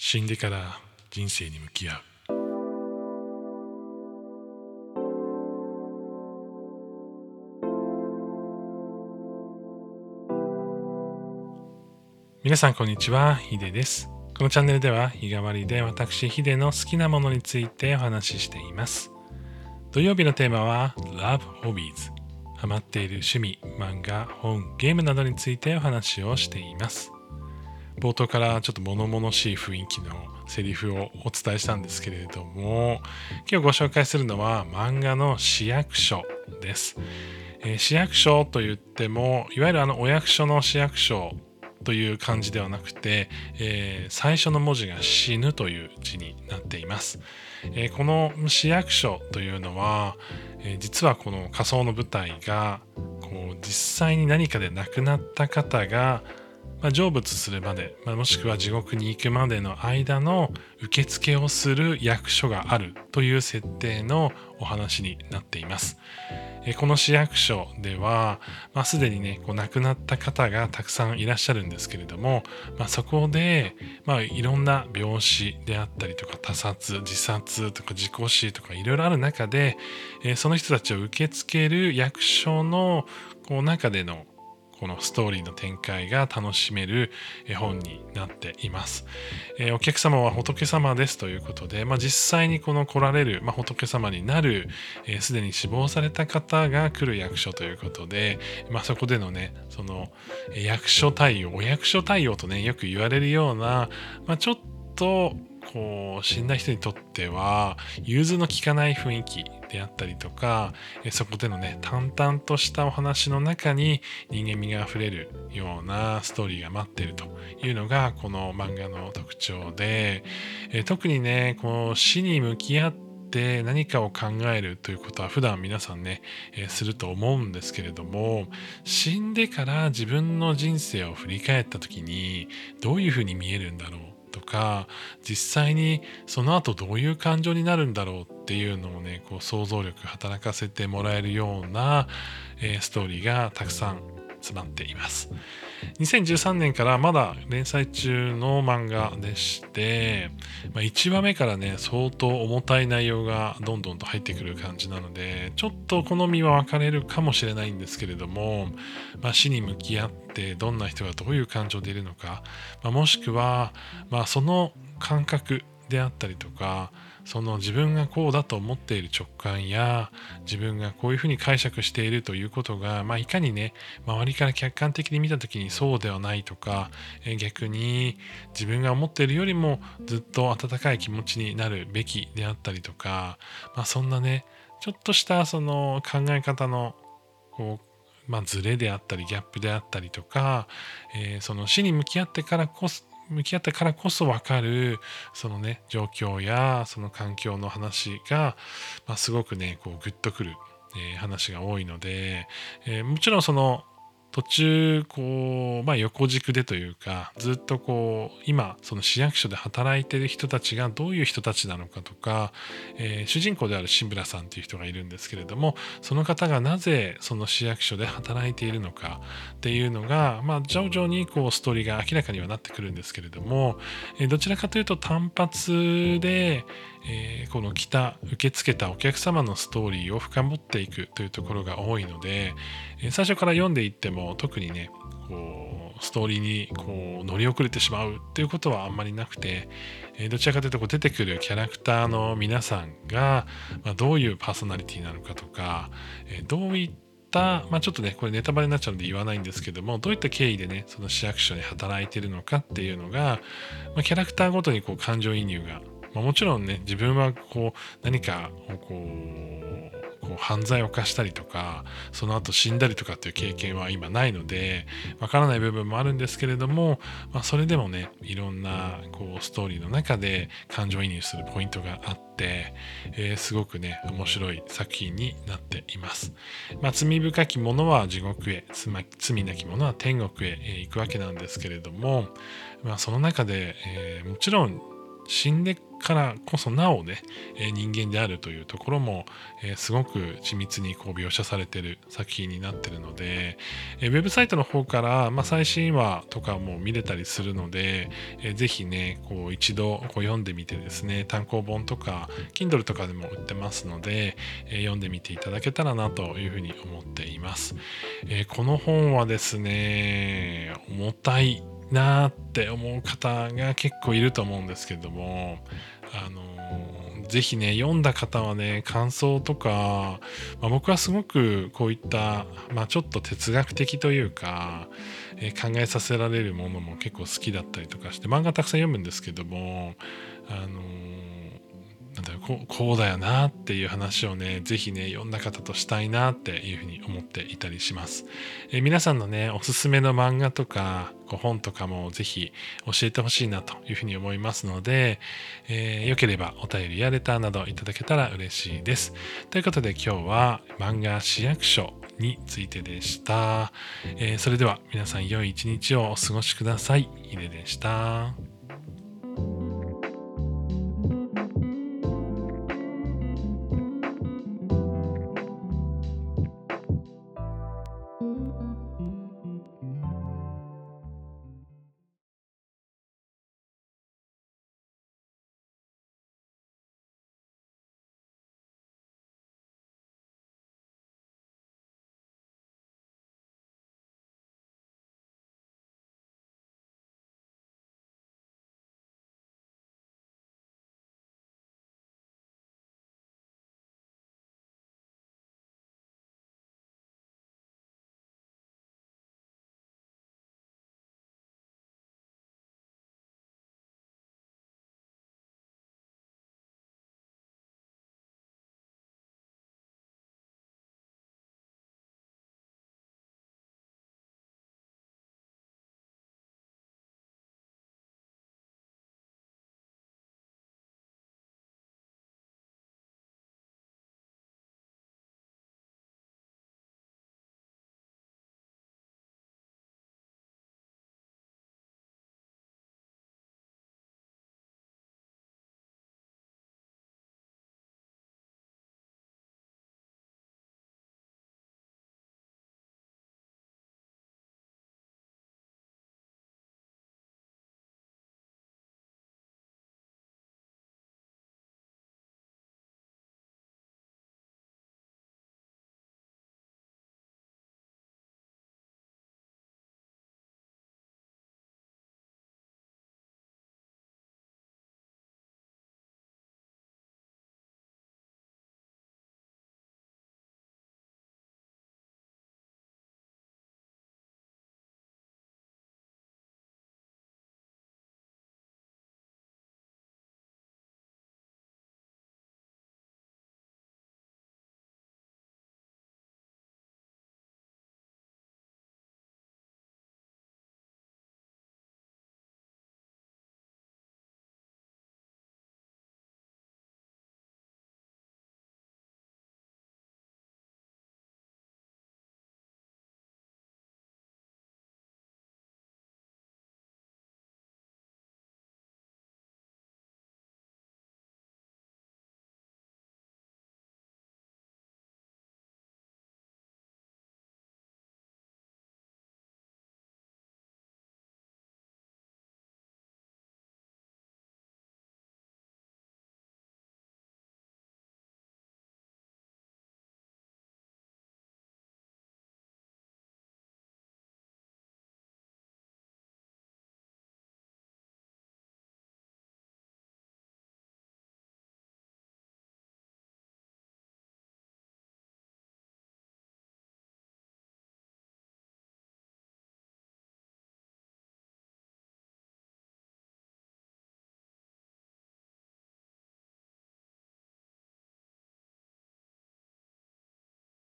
死んでから人生に向き合う。皆さんこんにちは。ヒデです。このチャンネルでは日替わりで私ヒデの好きなものについてお話ししています。土曜日のテーマは Love Hobbies ハマっている趣味、漫画、本、ゲームなどについてお話をしています。冒頭からちょっと物々しい雰囲気のセリフをお伝えしたんですけれども今日ご紹介するのは漫画の市役所です、えー、市役所といってもいわゆるあのお役所の市役所という漢字ではなくて、えー、最初の文字が死ぬという字になっています、えー、この市役所というのは、えー、実はこの仮想の舞台がこう実際に何かで亡くなった方がまあ、成仏するまで、まあ、もしくは地獄に行くまでの間の受付をする役所があるという設定のお話になっています。えこの市役所では、まあ、すでにねこう亡くなった方がたくさんいらっしゃるんですけれども、まあ、そこで、まあ、いろんな病死であったりとか他殺自殺とか事故死とかいろいろある中で、えその人たちを受け付ける役所のこう中でのこのストーリーの展開が楽しめる絵本になっています。えー、お客様は仏様ですということで、まあ、実際にこの来られる、まあ、仏様になるすで、ー、に死亡された方が来る役所ということで、まあ、そこでのねその役所対応お役所対応とねよく言われるような、まあ、ちょっとこう死んだ人にとっては融通の利かない雰囲気であったりとかそこでのね淡々としたお話の中に人間味があふれるようなストーリーが待ってるというのがこの漫画の特徴で特にねこう死に向き合って何かを考えるということは普段皆さんね、えー、すると思うんですけれども死んでから自分の人生を振り返った時にどういうふうに見えるんだろうとか実際にその後どういう感情になるんだろうっていうのをねこう想像力働かせてもらえるような、えー、ストーリーがたくさん詰まっています。2013年からまだ連載中の漫画でして、まあ、1話目からね相当重たい内容がどんどんと入ってくる感じなのでちょっと好みは分かれるかもしれないんですけれども、まあ、死に向き合ってどんな人がどういう感情でいるのか、まあ、もしくは、まあ、その感覚であったりとかその自分がこうだと思っている直感や自分がこういうふうに解釈しているということが、まあ、いかにね周りから客観的に見た時にそうではないとか、逆に自分が思っているよりもずっと温かい気持ちになるべきであったりとか、まあ、そんなねちょっとしたその考え方のこうまあ、ズレであったりギャップであったりとか、えー、その死に向き合ってからこそ向き合ったからこそ分かるそのね状況やその環境の話が、まあ、すごくねこうグッとくる、えー、話が多いので、えー、もちろんその途中こう、まあ、横軸でというかずっとこう今その市役所で働いてる人たちがどういう人たちなのかとか、えー、主人公である志村さんという人がいるんですけれどもその方がなぜその市役所で働いているのかっていうのが、まあ、徐々にこうストーリーが明らかにはなってくるんですけれども、えー、どちらかというと単発で、えー、この来た受け付けたお客様のストーリーを深掘っていくというところが多いので、えー、最初から読んでいっても特にねこうストーリーにこう乗り遅れてしまうっていうことはあんまりなくて、え、どちらかというとこう出てくるキャラクターの皆さんが、まあ、どういうパーソナリティなのかとか、えどういったまあ、ちょっとねこれネタバレになっちゃうので言わないんですけどもどういった経緯でねその市役所で働いてるのかっていうのが、まあ、キャラクターごとにこう感情移入がまあ、もちろんね自分はこう何かこうこう犯罪を犯したりとかその後死んだりとかっていう経験は今ないのでわからない部分もあるんですけれども、まあ、それでもねいろんなこうストーリーの中で感情移入するポイントがあって、えー、すごくね面白い作品になっています。まあ、罪深き者は地獄へ罪なき者は天国へ行くわけなんですけれども、まあ、その中で、えー、もちろん死んでからこそなおね、え人間であるというところも、えすごく緻密にこう描写されてる作品になってるので、えウェブサイトの方から、ま、最新話とかも見れたりするので、えー、ぜひねこう一度こう読んでみてですね単行本とか Kindle とかでも売ってますので、え、読んでみていただけたらなというふうに思っています、え、この本はですね重たい。なって思う方が結構いると思うんですけどもあのぜひね読んだ方はね感想とか、まあ、僕はすごくこういった、まあ、ちょっと哲学的というか、えー、考えさせられるものも結構好きだったりとかして漫画たくさん読むんですけどもあのこうだよなっていう話をね是非ね読んだ方としたいなっていうふうに思っていたりします、え、皆さんのねおすすめの漫画とか本とかも是非教えてほしいなというふうに思いますので、えー、よければお便りやレターなどいただけたら嬉しいですということで今日は漫画市役所についてでした、えー、それでは皆さん良い一日をお過ごしください。ヒデでした。